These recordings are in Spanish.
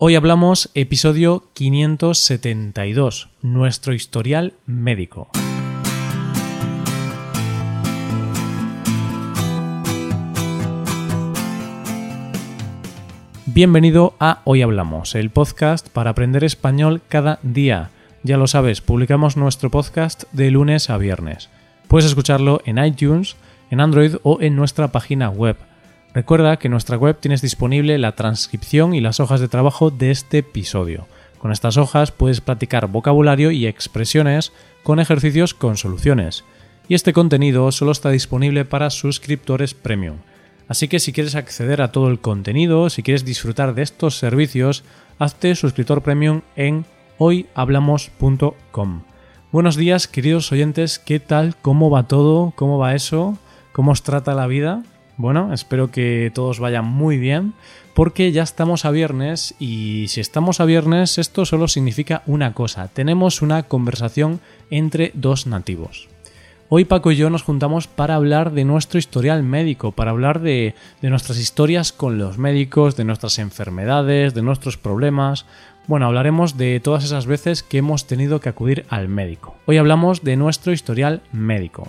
Hoy hablamos episodio 572, nuestro historial médico. Bienvenido a Hoy Hablamos, el podcast para aprender español cada día. Ya lo sabes, publicamos nuestro podcast de lunes a viernes. Puedes escucharlo en iTunes, en Android o en nuestra página web. Recuerda que en nuestra web tienes disponible la transcripción y las hojas de trabajo de este episodio. Con estas hojas puedes practicar vocabulario y expresiones con ejercicios con soluciones. Y este contenido solo está disponible para suscriptores premium. Así que si quieres acceder a todo el contenido, si quieres disfrutar de estos servicios, hazte suscriptor premium en hoyhablamos.com. Buenos días, queridos oyentes, ¿qué tal? ¿Cómo va todo? ¿Cómo va eso? ¿Cómo os trata la vida? Bueno, espero que todos vayan muy bien, porque ya estamos a viernes y si estamos a viernes esto solo significa una cosa, tenemos una conversación entre dos nativos. Hoy Paco y yo nos juntamos para hablar de nuestro historial médico, para hablar de, nuestras historias con los médicos, de nuestras enfermedades, de nuestros problemas. Bueno, hablaremos de todas esas veces que hemos tenido que acudir al médico. Hoy hablamos de nuestro historial médico.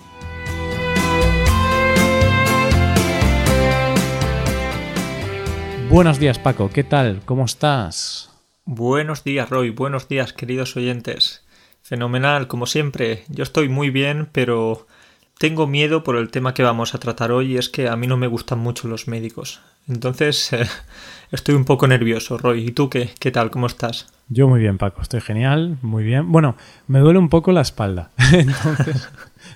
Buenos días Paco, ¿qué tal? ¿Cómo estás? Buenos días Roy, buenos días queridos oyentes. Fenomenal, como siempre. Yo estoy muy bien, pero tengo miedo por el tema que vamos a tratar hoy y es que a mí no me gustan mucho los médicos. Entonces, estoy un poco nervioso, Roy. ¿Y tú qué? ¿Qué tal? ¿Cómo estás? Yo muy bien, Paco. Estoy genial, muy bien. Bueno, me duele un poco la espalda. Entonces,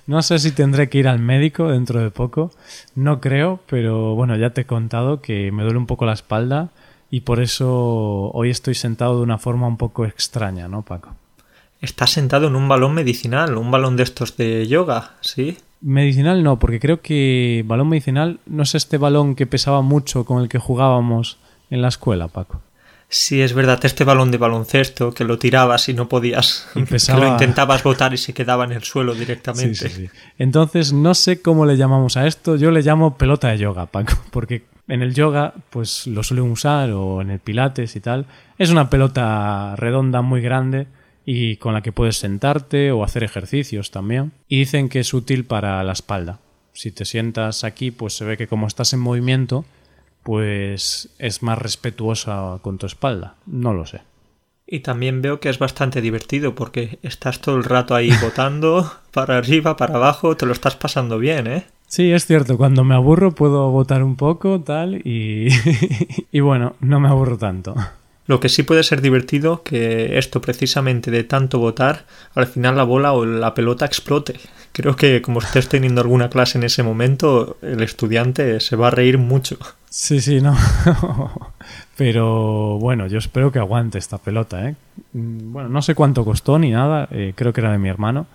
no sé si tendré que ir al médico dentro de poco. No creo, pero bueno, ya te he contado que me duele un poco la espalda y por eso hoy estoy sentado de una forma un poco extraña, ¿no, Paco? Estás sentado en un balón medicinal, un balón de estos de yoga, ¿sí? Medicinal no, porque creo que balón medicinal no es este balón que pesaba mucho con el que jugábamos en la escuela, Paco. Sí, es verdad, este balón de baloncesto que lo tirabas y no podías, y que lo intentabas botar y se quedaba en el suelo directamente. Sí, sí, Entonces, no sé cómo le llamamos a esto, yo le llamo pelota de yoga, Paco, porque en el yoga pues lo suelen usar o en el pilates y tal. Es una pelota redonda muy grande y con la que puedes sentarte o hacer ejercicios también. Y dicen que es útil para la espalda. Si te sientas aquí, pues se ve que como estás en movimiento, pues es más respetuosa con tu espalda. No lo sé. Y también veo que es bastante divertido porque estás todo el rato ahí botando para arriba, para abajo, te lo estás pasando bien, ¿eh? Sí, es cierto, cuando me aburro puedo botar un poco, tal, y, y bueno, no me aburro tanto. Lo que sí puede ser divertido que esto precisamente de tanto votar, al final la bola o la pelota explote. Creo que como estés teniendo alguna clase en ese momento, el estudiante se va a reír mucho. Sí, sí, no. Pero bueno, yo espero que aguante esta pelota, ¿eh? Bueno, no sé cuánto costó ni nada, eh, creo que era de mi hermano,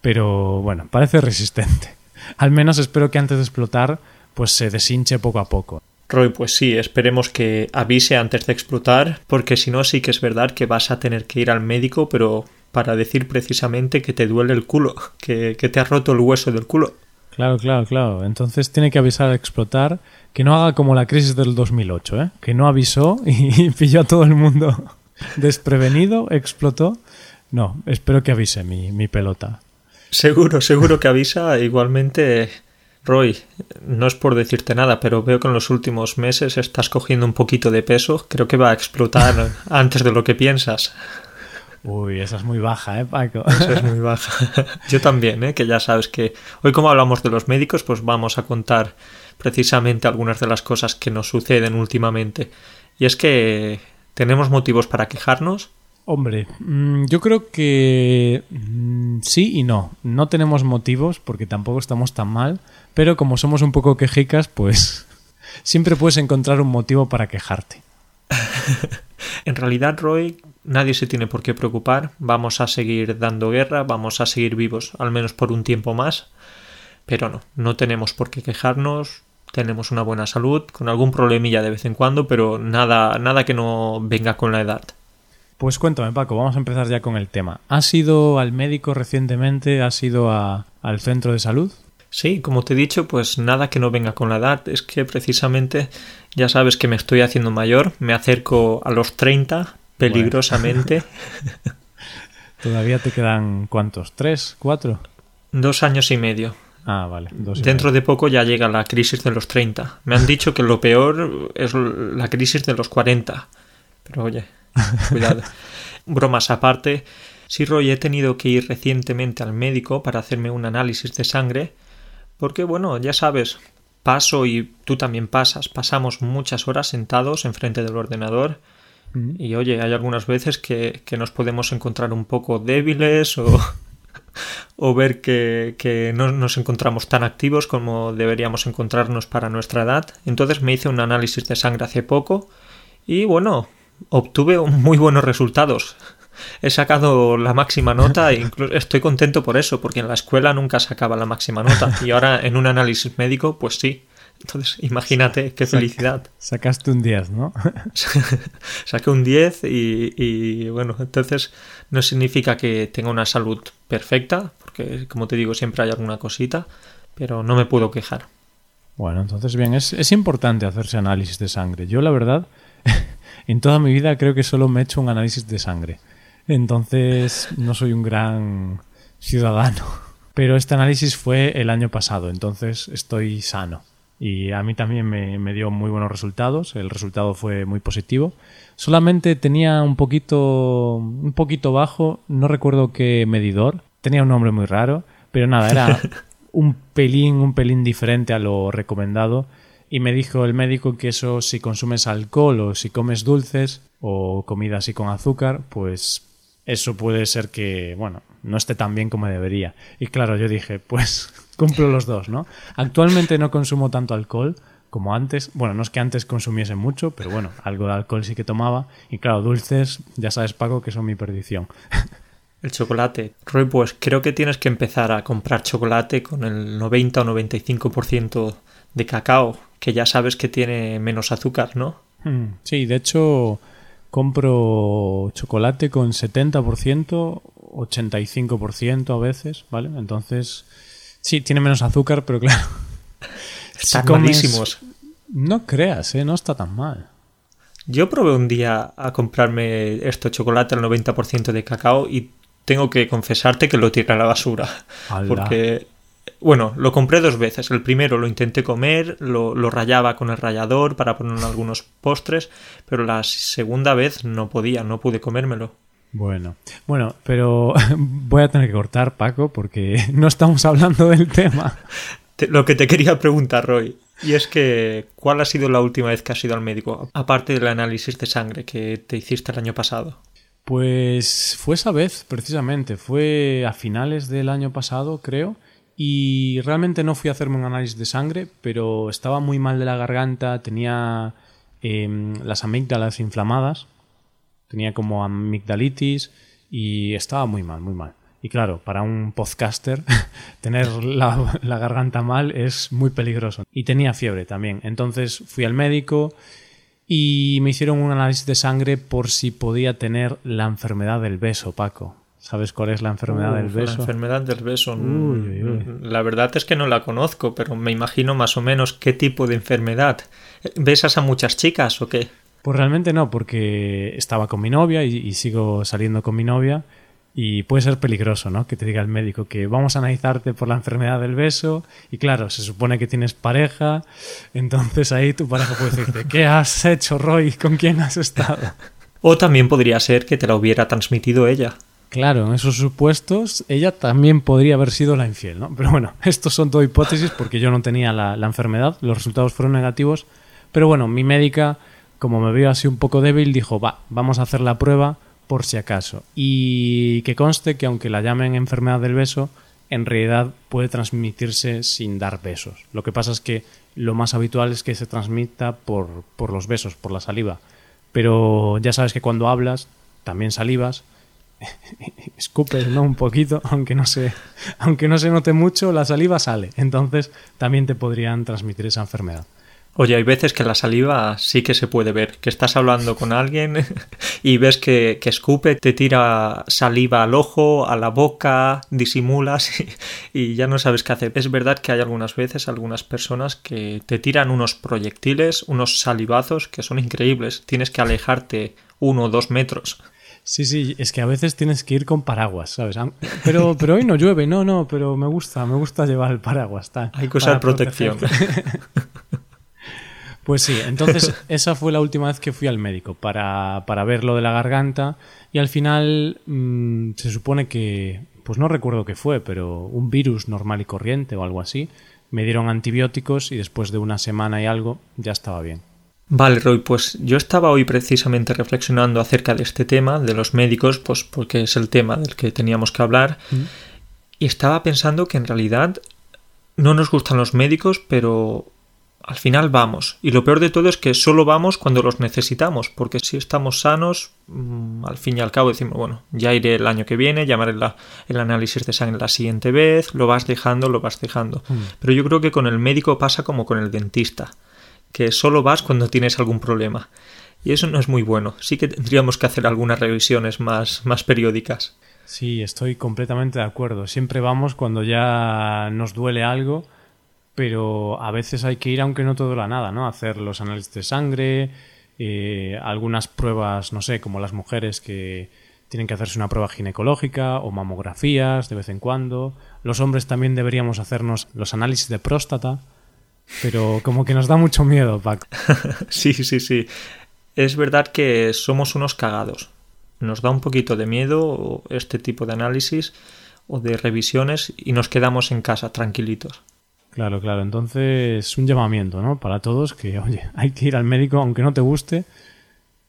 pero bueno, parece resistente. Al menos espero que antes de explotar, pues se deshinche poco a poco. Roy, pues sí, esperemos que avise antes de explotar, porque si no sí que es verdad que vas a tener que ir al médico, pero para decir precisamente que te duele el culo, que, te ha roto el hueso del culo. Claro, claro, claro. Entonces tiene que avisar al explotar que no haga como la crisis del 2008, ¿eh? que no avisó y pilló a todo el mundo desprevenido, explotó. No, espero que avise mi, mi pelota. Seguro, seguro que avisa. Igualmente Roy, no es por decirte nada, pero veo que en los últimos meses estás cogiendo un poquito de peso. Creo que va a explotar antes de lo que piensas. Uy, esa es muy baja, ¿eh, Paco? Esa es muy baja. Yo también, ¿eh? Que ya sabes que hoy como hablamos de los médicos, pues vamos a contar precisamente algunas de las cosas que nos suceden últimamente. Y es que tenemos motivos para quejarnos, Hombre, mm, yo creo que mm, sí y no. No tenemos motivos porque tampoco estamos tan mal, pero como somos un poco quejicas, pues siempre puedes encontrar un motivo para quejarte. en realidad, Roy, nadie se tiene por qué preocupar. Vamos a seguir dando guerra, vamos a seguir vivos, al menos por un tiempo más. Pero no, no tenemos por qué quejarnos. Tenemos una buena salud, con algún problemilla de vez en cuando, pero nada, nada que no venga con la edad. Pues cuéntame, Paco, vamos a empezar ya con el tema. ¿Has ido al médico recientemente? ¿Has ido al centro de salud? Sí, como te he dicho, pues nada que no venga con la edad. Es que precisamente ya sabes que me estoy haciendo mayor, me acerco a los 30 peligrosamente. ¿Todavía te quedan cuántos? ¿Tres? ¿Cuatro? Dos años y medio. Ah, vale. Dentro de poco ya llega la crisis de los 30. Me han dicho que lo peor es la crisis de los 40. Pero oye, cuidado. Bromas aparte, sí, Roy, he tenido que ir recientemente al médico para hacerme un análisis de sangre, porque bueno, ya sabes, paso y tú también pasas, pasamos muchas horas sentados enfrente del ordenador y oye, hay algunas veces que, que nos podemos encontrar un poco débiles o, o ver que, que, no nos encontramos tan activos como deberíamos encontrarnos para nuestra edad. Entonces me hice un análisis de sangre hace poco y bueno, obtuve muy buenos resultados. He sacado la máxima nota e incluso estoy contento por eso, porque en la escuela nunca sacaba la máxima nota y ahora en un análisis médico, pues sí. Entonces, imagínate qué felicidad. Sacaste un 10, ¿no? Saqué un 10 y, y, bueno, entonces no significa que tenga una salud perfecta, porque como te digo, siempre hay alguna cosita, pero no me puedo quejar. Bueno, entonces bien, es, es importante hacerse análisis de sangre. Yo la verdad en toda mi vida creo que solo me he hecho un análisis de sangre. Entonces no soy un gran ciudadano. Pero este análisis fue el año pasado, entonces estoy sano. Y a mí también me, me dio muy buenos resultados. El resultado fue muy positivo. Solamente tenía un poquito, un poquito bajo, no recuerdo qué medidor. Tenía un nombre muy raro, pero nada, era un pelín, un pelín diferente a lo recomendado y me dijo el médico que eso si consumes alcohol o si comes dulces o comida así con azúcar, pues eso puede ser que, bueno, no esté tan bien como debería. Y claro, yo dije, pues cumplo los dos, ¿no? Actualmente no consumo tanto alcohol como antes. Bueno, no es que antes consumiese mucho, pero bueno, algo de alcohol sí que tomaba. Y claro, dulces, ya sabes, Paco, que son mi perdición. El chocolate. Roy, pues creo que tienes que empezar a comprar chocolate con el 90 o 95% de cacao, que ya sabes que tiene menos azúcar, ¿no? Hmm, sí, de hecho compro chocolate con 70%, 85% a veces, ¿vale? Entonces, sí, tiene menos azúcar, pero claro. Están malísimos. No creas, ¿eh? No está tan mal. Yo probé un día a comprarme esto chocolate al 90% de cacao y tengo que confesarte que lo tiré a la basura. Porque bueno, lo compré dos veces. El primero lo intenté comer, lo, lo rayaba con el rallador para poner en algunos postres, pero la segunda vez no podía, no pude comérmelo. Bueno, bueno, pero voy a tener que cortar, Paco, porque no estamos hablando del tema. lo que te quería preguntar, Roy, y es que, ¿cuál ha sido la última vez que has ido al médico, aparte del análisis de sangre que te hiciste el año pasado? Pues fue esa vez, precisamente, fue a finales del año pasado, creo, y realmente no fui a hacerme un análisis de sangre, pero estaba muy mal de la garganta, tenía eh, las amígdalas inflamadas, tenía como amigdalitis y estaba muy mal, muy mal. Y claro, para un podcaster tener la, la, garganta mal es muy peligroso. Y tenía fiebre también. Entonces fui al médico y me hicieron un análisis de sangre por si podía tener la enfermedad del beso, Paco. ¿Sabes cuál es la enfermedad del beso? La enfermedad del beso. La verdad es que no la conozco, pero me imagino más o menos qué tipo de enfermedad. ¿Besas a muchas chicas o qué? Pues realmente no, porque estaba con mi novia y, y, sigo saliendo con mi novia y puede ser peligroso, ¿no? Que te diga el médico que vamos a analizarte por la enfermedad del beso y claro, se supone que tienes pareja, entonces ahí tu pareja puede decirte, ¿qué has hecho, Roy? ¿Con quién has estado? O también podría ser que te la hubiera transmitido ella. Claro, en esos supuestos ella también podría haber sido la infiel, ¿no? Pero bueno, estos son todo hipótesis porque yo no tenía la, la enfermedad, los resultados fueron negativos, pero bueno, mi médica, como me vio así un poco débil, dijo, va, vamos a hacer la prueba por si acaso. Y que conste que aunque la llamen enfermedad del beso, en realidad puede transmitirse sin dar besos. Lo que pasa es que lo más habitual es que se transmita por, por los besos, por la saliva. Pero ya sabes que cuando hablas, también salivas, escupes, ¿no? Un poquito, aunque no se, aunque no se note mucho, la saliva sale. Entonces también te podrían transmitir esa enfermedad. Oye, hay veces que la saliva sí que se puede ver, que estás hablando con alguien y ves que, escupe, te tira saliva al ojo, a la boca, disimulas y, ya no sabes qué hacer. Es verdad que hay algunas veces algunas personas que te tiran unos proyectiles, unos salivazos que son increíbles. Tienes que alejarte uno o dos metros. Sí, sí, es que a veces tienes que ir con paraguas, ¿sabes? Pero, pero hoy no llueve, no, no, pero me gusta, me gusta llevar el paraguas. Hay que usar protección. Pues sí, entonces esa fue la última vez que fui al médico para, para ver lo de la garganta y al final mm, se supone que, pues no recuerdo qué fue, pero un virus normal y corriente o algo así. Me dieron antibióticos y después de una semana y algo ya estaba bien. Vale, Roy, pues yo estaba hoy precisamente reflexionando acerca de este tema, de los médicos, pues porque es el tema del que teníamos que hablar, y estaba pensando que en realidad no nos gustan los médicos, pero al final vamos. Y lo peor de todo es que solo vamos cuando los necesitamos, porque si estamos sanos, mm, al fin y al cabo decimos, bueno, ya iré el año que viene, llamaré el análisis de sangre la siguiente vez, lo vas dejando, lo vas dejando. Mm. Pero yo creo que con el médico pasa como con el dentista, que solo vas cuando tienes algún problema. Y eso no es muy bueno. Sí que tendríamos que hacer algunas revisiones más, más periódicas. Sí, estoy completamente de acuerdo. Siempre vamos cuando ya nos duele algo pero a veces hay que ir aunque no todo la nada, ¿no? Hacer los análisis de sangre, eh, algunas pruebas, no sé, como las mujeres que tienen que hacerse una prueba ginecológica o mamografías de vez en cuando. Los hombres también deberíamos hacernos los análisis de próstata, pero como que nos da mucho miedo, Paco. sí, sí, sí. Es verdad que somos unos cagados. Nos da un poquito de miedo este tipo de análisis o de revisiones y nos quedamos en casa tranquilitos. Claro, claro. Entonces, un llamamiento, ¿no? Para todos que, oye, hay que ir al médico aunque no te guste.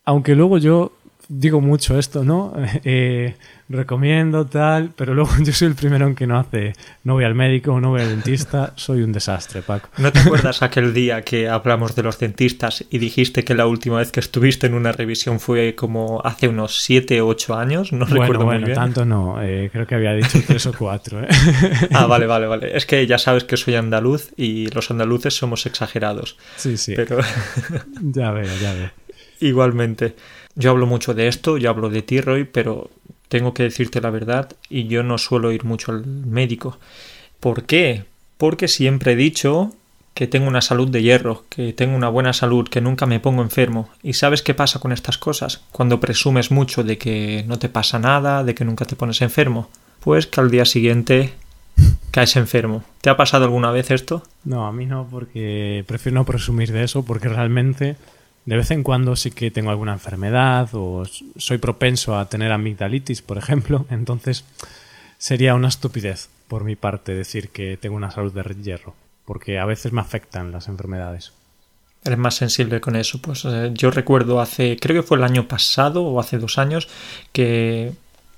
Aunque luego yo digo mucho esto, ¿no? Eh, recomiendo tal, pero luego yo soy el primero en que no hace, no voy al médico, no voy al dentista, soy un desastre, Paco. ¿No te acuerdas aquel día que hablamos de los dentistas y dijiste que la última vez que estuviste en una revisión fue como hace unos 7 o 8 años? No recuerdo muy bien. tanto no, eh, creo que había dicho 3 o 4. ¿eh? ah, vale, vale, vale. Es que ya sabes que soy andaluz y los andaluces somos exagerados. Sí, sí. Pero... ya veo, ya veo. Igualmente. Yo hablo mucho de esto, yo hablo de ti, Roy, pero tengo que decirte la verdad y yo no suelo ir mucho al médico. ¿Por qué? Porque siempre he dicho que tengo una salud de hierro, que tengo una buena salud, que nunca me pongo enfermo. ¿Y sabes qué pasa con estas cosas? Cuando presumes mucho de que no te pasa nada, de que nunca te pones enfermo, pues que al día siguiente caes enfermo. ¿Te ha pasado alguna vez esto? No, a mí no, porque prefiero no presumir de eso, porque realmente de vez en cuando sí que tengo alguna enfermedad o soy propenso a tener amigdalitis, por ejemplo, entonces sería una estupidez por mi parte decir que tengo una salud de hierro, porque a veces me afectan las enfermedades. Eres más sensible con eso. Pues eh, yo recuerdo hace, creo que fue el año pasado o hace dos años, que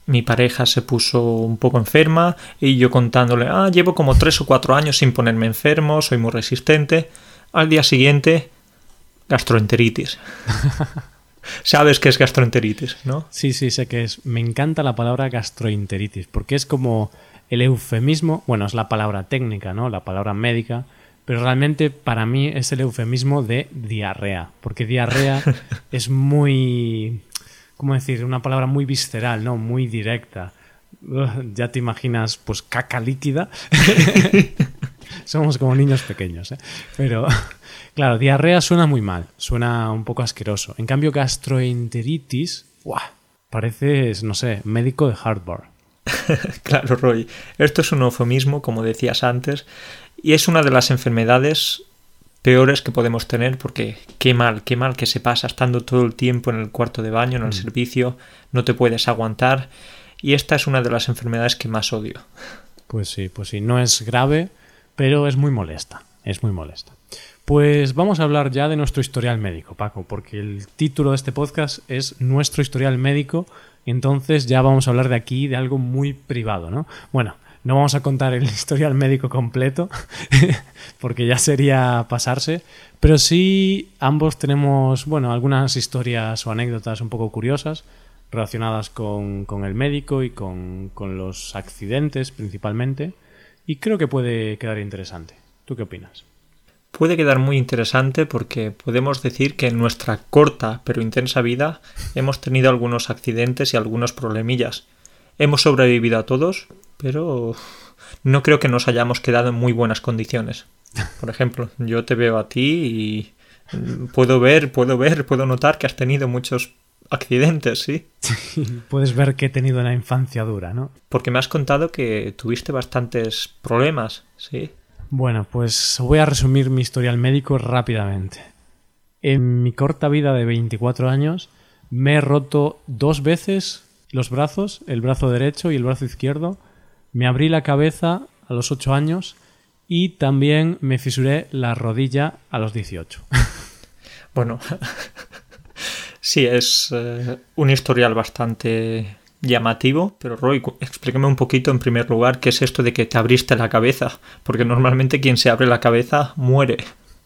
mi pareja se puso un poco enferma y yo contándole, ah, llevo como tres o cuatro años sin ponerme enfermo, soy muy resistente. Al día siguiente gastroenteritis. Sabes qué es gastroenteritis, ¿no? Sí, sí, sé que es. Me encanta la palabra gastroenteritis, porque es como el eufemismo, bueno, es la palabra técnica, ¿no? La palabra médica, pero realmente para mí es el eufemismo de diarrea, porque diarrea es muy, ¿cómo decir? Una palabra muy visceral, ¿no? Muy directa. ya te imaginas, pues, caca líquida. Somos como niños pequeños, ¿eh? Pero Claro, diarrea suena muy mal, suena un poco asqueroso. En cambio, gastroenteritis, ¡guau! Pareces, no sé, médico de Harvard. claro, Roy. Esto es un eufemismo, como decías antes, y es una de las enfermedades peores que podemos tener porque qué mal, qué mal que se pasa estando todo el tiempo en el cuarto de baño, en el mm. servicio, no te puedes aguantar y esta es una de las enfermedades que más odio. Pues sí, pues sí, no es grave, pero es muy molesta, es muy molesta. Pues vamos a hablar ya de nuestro historial médico, Paco, porque el título de este podcast es Nuestro historial médico, entonces ya vamos a hablar de aquí de algo muy privado, ¿no? Bueno, no vamos a contar el historial médico completo, porque ya sería pasarse, pero sí ambos tenemos, bueno, algunas historias o anécdotas un poco curiosas relacionadas con, el médico y con, con los accidentes principalmente, y creo que puede quedar interesante. ¿Tú qué opinas? Puede quedar muy interesante porque podemos decir que en nuestra corta pero intensa vida hemos tenido algunos accidentes y algunos problemillas. Hemos sobrevivido a todos, pero no creo que nos hayamos quedado en muy buenas condiciones. Por ejemplo, yo te veo a ti y puedo ver, puedo ver, puedo notar que has tenido muchos accidentes, ¿sí? puedes ver que he tenido una infancia dura, ¿no? Porque me has contado que tuviste bastantes problemas, ¿sí? Bueno, pues voy a resumir mi historial médico rápidamente. En mi corta vida de 24 años me he roto dos veces los brazos, el brazo derecho y el brazo izquierdo. Me abrí la cabeza a los 8 años y también me fisuré la rodilla a los 18. Bueno, sí, es eh, un historial bastante llamativo, pero Roy, explícame un poquito en primer lugar qué es esto de que te abriste la cabeza, porque normalmente quien se abre la cabeza muere.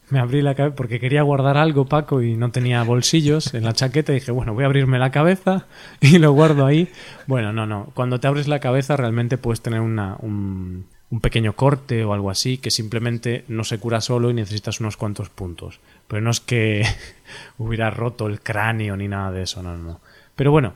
Me abrí la cabeza porque quería guardar algo, Paco, y no tenía bolsillos en la chaqueta. Y dije, bueno, voy a abrirme la cabeza y lo guardo ahí. Bueno, no, no. Cuando te abres la cabeza realmente puedes tener una, un, un pequeño corte o algo así que simplemente no se cura solo y necesitas unos cuantos puntos. Pero no es que hubiera roto el cráneo ni nada de eso, no, no. Pero bueno,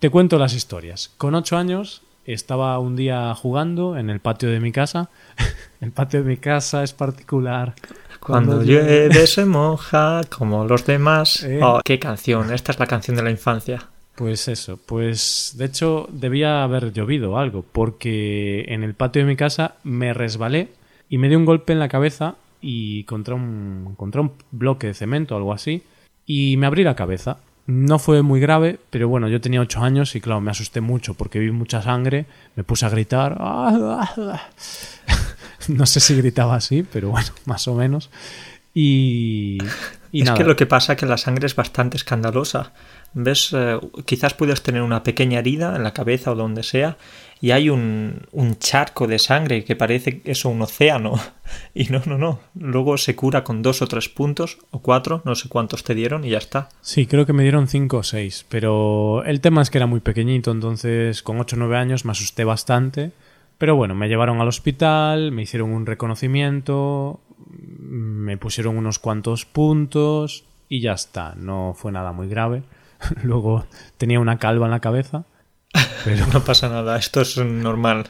te cuento las historias. Con ocho años estaba un día jugando en el patio de mi casa. el patio de mi casa es particular. Cuando, llueve se moja como los demás. Eh. Oh, qué canción. Esta es la canción de la infancia. Pues eso, pues de hecho debía haber llovido algo, porque en el patio de mi casa me resbalé y me dio un golpe en la cabeza y contra un, contra un bloque de cemento o algo así, y me abrí la cabeza. No fue muy grave, pero bueno, yo tenía ocho años y claro, me asusté mucho porque vi mucha sangre, me puse a gritar. no sé si gritaba así, pero bueno, más o menos. Y, es que lo que pasa es que la sangre es bastante escandalosa. ¿Ves? Eh, quizás puedes tener una pequeña herida en la cabeza o donde sea y hay un, un charco de sangre que parece eso un océano. Y no, no, no. Luego se cura con dos o tres puntos o cuatro, no sé cuántos te dieron y ya está. Sí, creo que me dieron cinco o seis. Pero el tema es que era muy pequeñito, entonces con ocho o nueve años me asusté bastante. Pero bueno, me llevaron al hospital, me hicieron un reconocimiento, me pusieron unos cuantos puntos y ya está. No fue nada muy grave. Luego tenía una calva en la cabeza. Pero no pasa nada, esto es normal.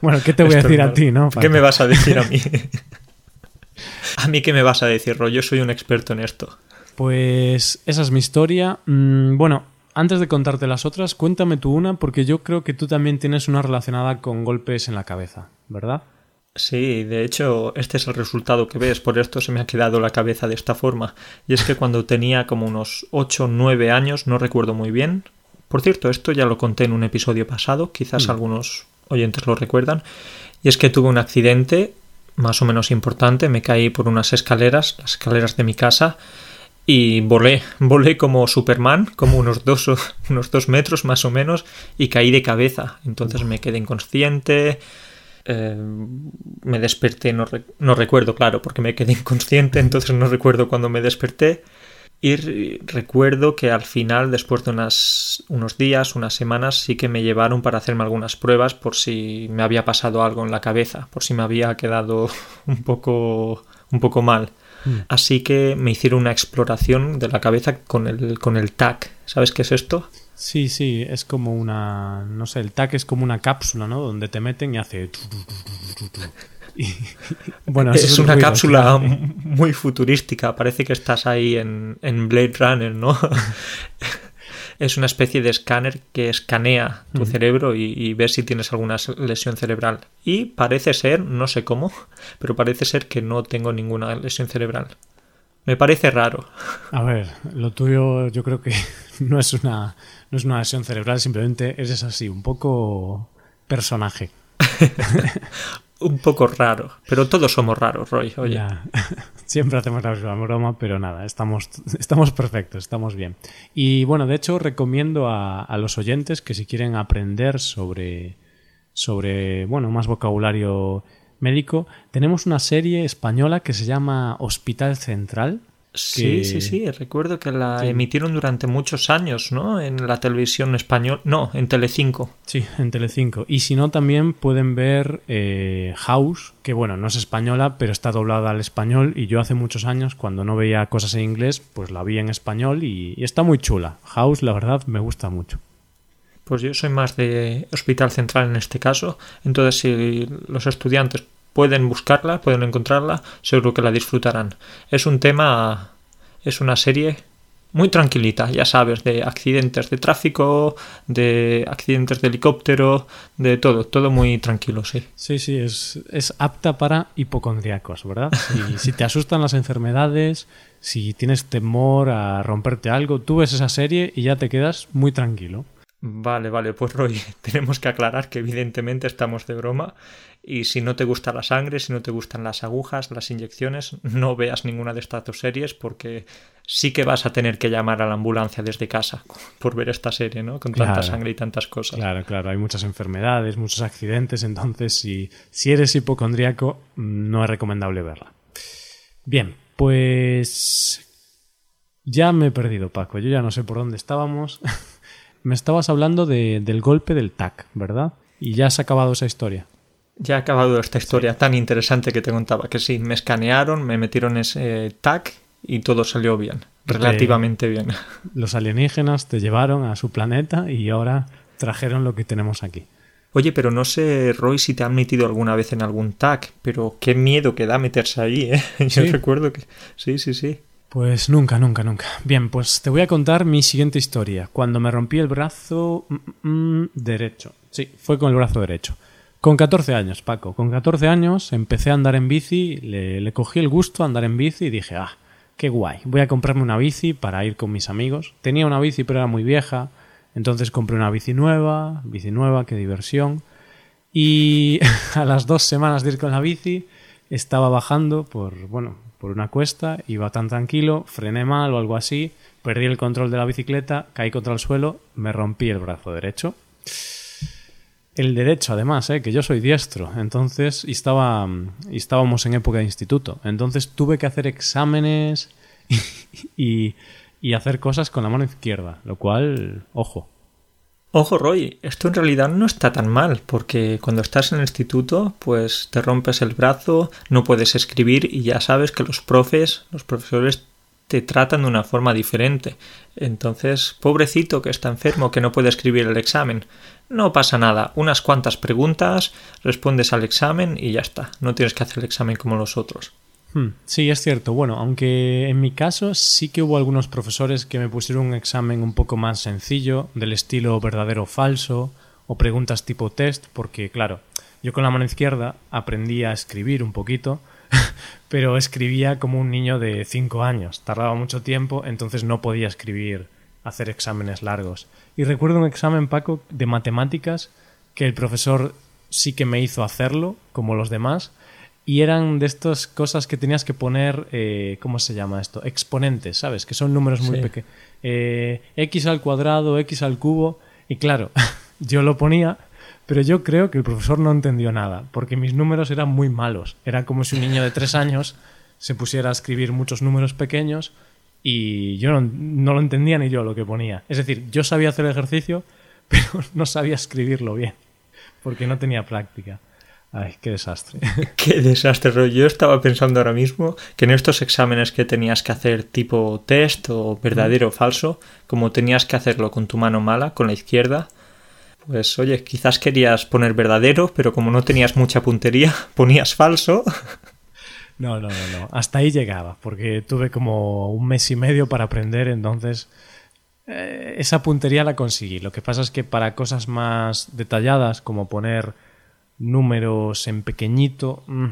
Bueno, ¿qué te voy a decir a ti, no? ¿Qué me vas a decir a mí? ¿A mí qué me vas a decir, Ro? Yo soy un experto en esto. Pues esa es mi historia. Mm, bueno, antes de contarte las otras, cuéntame tú una, porque yo creo que tú también tienes una relacionada con golpes en la cabeza, ¿verdad? Sí, de hecho, este es el resultado que ves, por esto se me ha quedado la cabeza de esta forma. Y es que cuando tenía como unos 8 o 9 años, no recuerdo muy bien. Por cierto, esto ya lo conté en un episodio pasado, quizás mm. algunos oyentes lo recuerdan. Y es que tuve un accidente más o menos importante, me caí por unas escaleras, las escaleras de mi casa, y volé, volé como Superman, como unos dos, unos dos metros más o menos, y caí de cabeza. Entonces me quedé inconsciente, eh, me desperté, no, no, recuerdo, claro, porque me quedé inconsciente, entonces no recuerdo cuando me desperté. Y recuerdo que al final, después de unas, unos días, unas semanas, sí que me llevaron para hacerme algunas pruebas por si me había pasado algo en la cabeza, por si me había quedado un poco, un poco mal. Mm. Así que me hicieron una exploración de la cabeza con el, con el TAC. ¿Sabes qué es esto? Sí, sí, es como una, no sé, el TAC es como una cápsula, ¿no? Donde te meten y hace... bueno, es, una cápsula muy futurística, parece que estás ahí en, en Blade Runner, ¿no? es una especie de escáner que escanea tu cerebro y, y ve si tienes alguna lesión cerebral. Y parece ser, no sé cómo, pero parece ser que no tengo ninguna lesión cerebral. Me parece raro. A ver, lo tuyo yo creo que no es una, no es una lesión cerebral, simplemente eres así, un poco personaje. Un poco raro, pero todos somos raros, Roy. Oye. Siempre hacemos la misma broma, pero nada, estamos, estamos perfectos, estamos bien. Y bueno, de hecho, recomiendo a, a los oyentes que si quieren aprender sobre, sobre, bueno, más vocabulario médico, tenemos una serie española que se llama Hospital Central. Sí, sí, sí. Recuerdo que la emitieron durante muchos años, ¿no? En la televisión española. No, en Telecinco. Sí, en Telecinco. Y si no, también pueden ver eh, House, que bueno, no es española, pero está doblada al español. Y yo hace muchos años, cuando no veía cosas en inglés, pues la vi en español y, y está muy chula. House, la verdad, me gusta mucho. Pues yo soy más de Hospital Central en este caso. Entonces, si los estudiantes pueden buscarla, pueden encontrarla, seguro que la disfrutarán. Es un tema, es una serie muy tranquilita, ya sabes, de accidentes de tráfico, de accidentes de helicóptero, de todo, todo muy tranquilo, sí. Sí, sí, es, es apta para hipocondriacos, ¿verdad? Si, si te asustan las enfermedades, si tienes temor a romperte algo, tú ves esa serie y ya te quedas muy tranquilo. Vale, vale, pues Roy, tenemos que aclarar que evidentemente estamos de broma y si no te gusta la sangre, si no te gustan las agujas, las inyecciones, no veas ninguna de estas dos series porque sí que vas a tener que llamar a la ambulancia desde casa por ver esta serie, ¿no? Con tanta sangre y tantas cosas. Claro, claro, hay muchas enfermedades, muchos accidentes, entonces si, si eres hipocondríaco no es recomendable verla. Bien, pues ya me he perdido, Paco, yo ya no sé por dónde estábamos. me estabas hablando de, del golpe del TAC, ¿verdad? Y ya has acabado esa historia. Ya ha acabado esta historia tan interesante que te contaba, que sí, me escanearon, me metieron ese TAC y todo salió bien, relativamente bien. Los alienígenas te llevaron a su planeta y ahora trajeron lo que tenemos aquí. Oye, pero no sé, Roy, si te han metido alguna vez en algún TAC, pero qué miedo que da meterse allí, ¿eh? Yo recuerdo que... Sí, sí, sí. Pues nunca, nunca, nunca. Bien, pues te voy a contar mi siguiente historia. Cuando me rompí el brazo mm, mm, derecho. Sí, fue con el brazo derecho. Con 14 años, Paco. Con 14 años empecé a andar en bici, le, le, cogí el gusto a andar en bici y dije, ah, qué guay, voy a comprarme una bici para ir con mis amigos. Tenía una bici pero era muy vieja, entonces compré una bici nueva, bici nueva, qué diversión. Y a las dos semanas de ir con la bici, estaba bajando por, bueno, por una cuesta, iba tan tranquilo, frené mal o algo así, perdí el control de la bicicleta, caí contra el suelo, me rompí el brazo derecho. El derecho, además, ¿eh? que yo soy diestro, entonces y estaba, y estábamos en época de instituto, entonces tuve que hacer exámenes y, y hacer cosas con la mano izquierda, lo cual, ojo, Ojo, Roy, esto en realidad no está tan mal, porque cuando estás en el instituto, pues te rompes el brazo, no puedes escribir y ya sabes que los profes, los profesores te tratan de una forma diferente. Entonces, pobrecito que está enfermo, que no puede escribir el examen. No pasa nada, unas cuantas preguntas, respondes al examen y ya está. No tienes que hacer el examen como los otros. Hmm, sí, es cierto. Bueno, aunque en mi caso sí que hubo algunos profesores que me pusieron un examen un poco más sencillo, del estilo verdadero o falso, o preguntas tipo test, porque claro, yo con la mano izquierda aprendí a escribir un poquito, pero escribía como un niño de 5 años. Tardaba mucho tiempo, entonces no podía escribir, hacer exámenes largos. Y recuerdo un examen, Paco, de matemáticas, que el profesor sí que me hizo hacerlo, como los demás, y eran de estas cosas que tenías que poner, eh, ¿cómo se llama esto? Exponentes, ¿sabes? Que son números muy pequeños. Eh, x al cuadrado, x al cubo. Y claro, yo lo ponía, pero yo creo que el profesor no entendió nada, porque mis números eran muy malos. Era como si un niño de tres años se pusiera a escribir muchos números pequeños y yo no, no lo entendía ni yo lo que ponía. Es decir, yo sabía hacer el ejercicio, pero no sabía escribirlo bien, porque no tenía práctica. Ay, qué desastre. qué desastre. Yo estaba pensando ahora mismo que en estos exámenes que tenías que hacer tipo test o verdadero o falso, como tenías que hacerlo con tu mano mala, con la izquierda, pues oye, quizás querías poner verdadero, pero como no tenías mucha puntería, ponías falso. No, no, no, no. Hasta ahí llegaba, porque tuve como un mes y medio para aprender, entonces eh, esa puntería la conseguí. Lo que pasa es que para cosas más detalladas, como poner números en pequeñito, mm,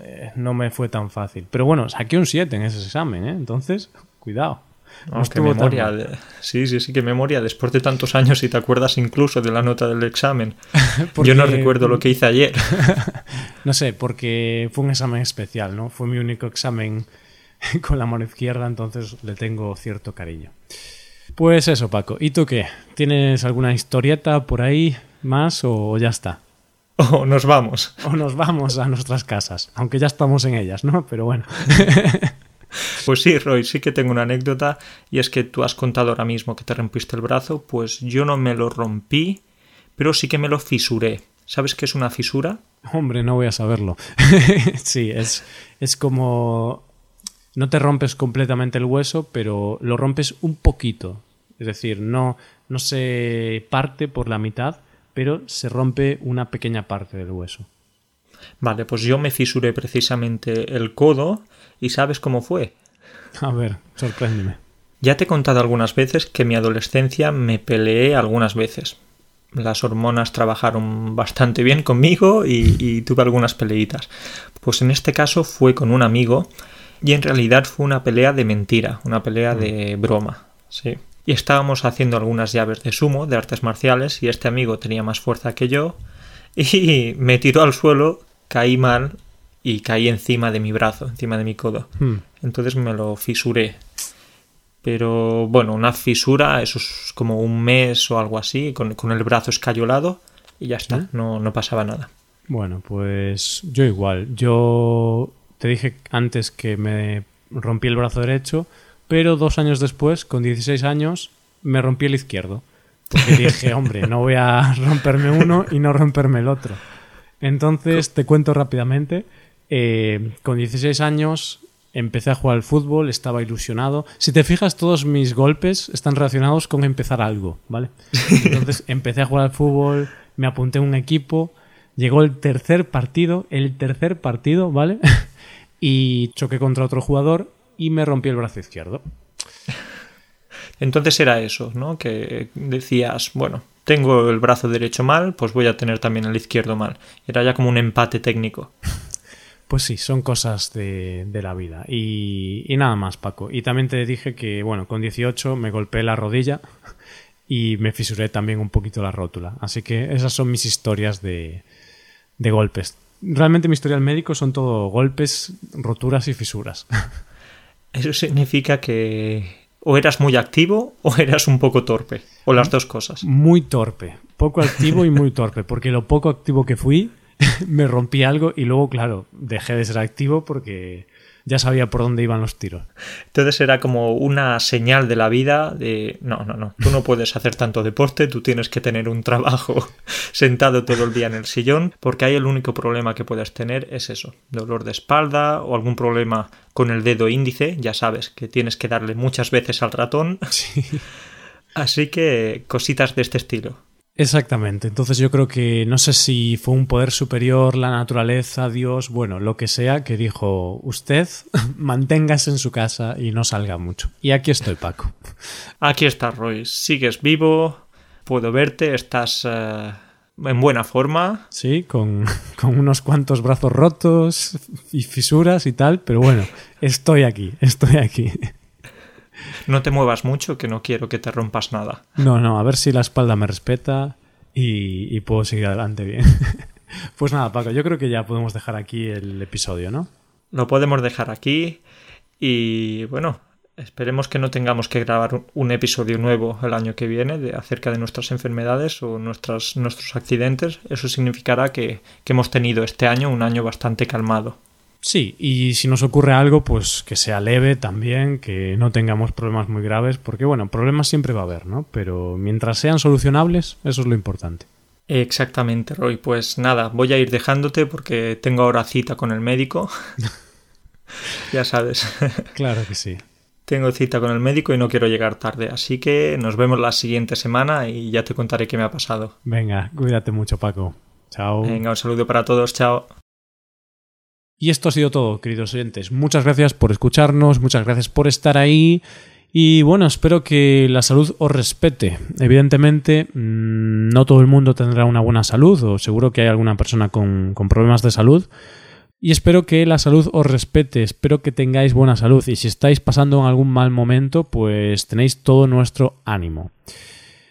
eh, no me fue tan fácil. Pero bueno, saqué un 7 en ese examen, ¿eh? Entonces, cuidado. No, memoria. Sí, sí, sí, que memoria. Después de tantos años y te acuerdas incluso de la nota del examen. Yo no recuerdo lo que hice ayer. no sé, porque fue un examen especial, ¿no? Fue mi único examen con la mano izquierda, entonces le tengo cierto cariño. Pues eso, Paco. ¿Y tú qué? ¿Tienes alguna historieta por ahí más o ya está? o nos vamos. O nos vamos a nuestras casas, aunque ya estamos en ellas, ¿no? Pero bueno. Pues sí, Roy, sí que tengo una anécdota y es que tú has contado ahora mismo que te rompiste el brazo, pues yo no me lo rompí, pero sí que me lo fisuré. ¿Sabes qué es una fisura? Hombre, no voy a saberlo. sí, es, es como... No te rompes completamente el hueso, pero lo rompes un poquito. Es decir, no, no se parte por la mitad, pero se rompe una pequeña parte del hueso. Vale, pues yo me fisuré precisamente el codo y ¿sabes cómo fue? A ver, sorpréndeme. Ya te he contado algunas veces que en mi adolescencia me peleé algunas veces. Las hormonas trabajaron bastante bien conmigo y, y tuve algunas peleitas. Pues en este caso fue con un amigo y en realidad fue una pelea de mentira, una pelea de broma. Sí y estábamos haciendo algunas llaves de sumo, de artes marciales, y este amigo tenía más fuerza que yo, y me tiró al suelo, caí mal y caí encima de mi brazo, encima de mi codo. Hmm. Entonces me lo fisuré. Pero bueno, una fisura, eso es como un mes o algo así, con, con el brazo escayolado, y ya está, ¿Eh? no, no pasaba nada. Bueno, pues yo igual. Yo te dije antes que me rompí el brazo derecho, pero dos años después, con 16 años, me rompí el izquierdo. Porque dije, hombre, no voy a romperme uno y no romperme el otro. Entonces, te cuento rápidamente. Eh, con 16 años empecé a jugar al fútbol, estaba ilusionado. Si te fijas, todos mis golpes están relacionados con empezar algo, ¿vale? Entonces, empecé a jugar al fútbol, me apunté a un equipo, llegó el tercer partido, el tercer partido, ¿vale? y choqué contra otro jugador y me rompí el brazo izquierdo. Entonces era eso, ¿no? Que decías, bueno, tengo el brazo derecho mal, pues voy a tener también el izquierdo mal. Era ya como un empate técnico. Pues sí, son cosas de, de la vida. Y, y, nada más, Paco. Y también te dije que, bueno, con 18 me golpeé la rodilla y me fisuré también un poquito la rótula. Así que esas son mis historias de, de golpes. Realmente mi historial médico son todo golpes, roturas y fisuras. Eso significa que o eras muy activo o eras un poco torpe, o las dos cosas. Muy torpe, poco activo y muy torpe, porque lo poco activo que fui me rompí algo y luego, claro, dejé de ser activo porque ya sabía por dónde iban los tiros. Entonces era como una señal de la vida de no, no, no, tú no puedes hacer tanto deporte, tú tienes que tener un trabajo sentado todo el día en el sillón, porque ahí el único problema que puedes tener es eso, dolor de espalda o algún problema con el dedo índice, ya sabes que tienes que darle muchas veces al ratón. Sí. Así que cositas de este estilo. Exactamente. Entonces yo creo que no sé si fue un poder superior, la naturaleza, Dios, bueno, lo que sea, que dijo usted manténgase en su casa y no salga mucho. Y aquí estoy, Paco. Aquí estás, Roy. Sigues vivo, puedo verte, estás uh, en buena forma. Sí, con, con unos cuantos brazos rotos y fisuras y tal, pero bueno, estoy aquí, estoy aquí. No te muevas mucho, que no quiero que te rompas nada. No, no, a ver si la espalda me respeta y, y puedo seguir adelante bien. pues nada, Paco, yo creo que ya podemos dejar aquí el episodio, ¿no? Lo podemos dejar aquí y bueno, esperemos que no tengamos que grabar un episodio nuevo el año que viene de, acerca de nuestras enfermedades o nuestras, nuestros accidentes. Eso significará que, que hemos tenido este año un año bastante calmado. Sí, y si nos ocurre algo, pues que sea leve también, que no tengamos problemas muy graves, porque bueno, problemas siempre va a haber, ¿no? Pero mientras sean solucionables, eso es lo importante. Exactamente, Roy. Pues nada, voy a ir dejándote porque tengo ahora cita con el médico. ya sabes. claro que sí. Tengo cita con el médico y no quiero llegar tarde, así que nos vemos la siguiente semana y ya te contaré qué me ha pasado. Venga, cuídate mucho, Paco. Chao. Venga, un saludo para todos, chao. Y esto ha sido todo, queridos oyentes. Muchas gracias por escucharnos, muchas gracias por estar ahí. Y bueno, espero que la salud os respete. Evidentemente, no todo el mundo tendrá una buena salud, o seguro que hay alguna persona con, con, problemas de salud. Y espero que la salud os respete, espero que tengáis buena salud. Y si estáis pasando en algún mal momento, pues tenéis todo nuestro ánimo.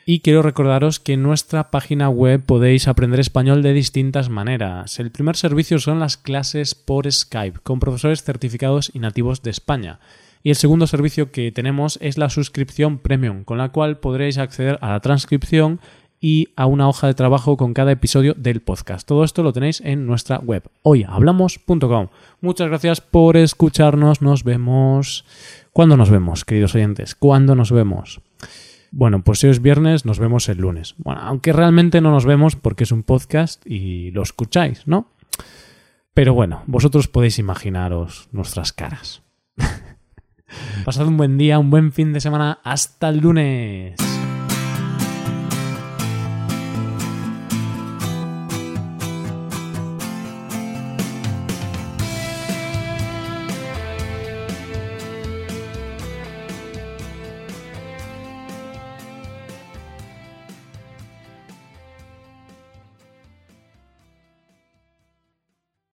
Y quiero recordaros que en nuestra página web podéis aprender español de distintas maneras. El primer servicio son las clases por Skype con profesores certificados y nativos de España. Y el segundo servicio que tenemos es la suscripción premium, con la cual podréis acceder a la transcripción y a una hoja de trabajo con cada episodio del podcast. Todo esto lo tenéis en nuestra web, hoyhablamos.com. Muchas gracias por escucharnos. Nos vemos. ¿Cuándo nos vemos, queridos oyentes? ¿Cuándo nos vemos? Bueno, pues si es viernes, nos vemos el lunes. Bueno, aunque realmente no nos vemos porque es un podcast y lo escucháis, ¿no? Pero bueno, vosotros podéis imaginaros nuestras caras. Pasad un buen día, un buen fin de semana. Hasta el lunes.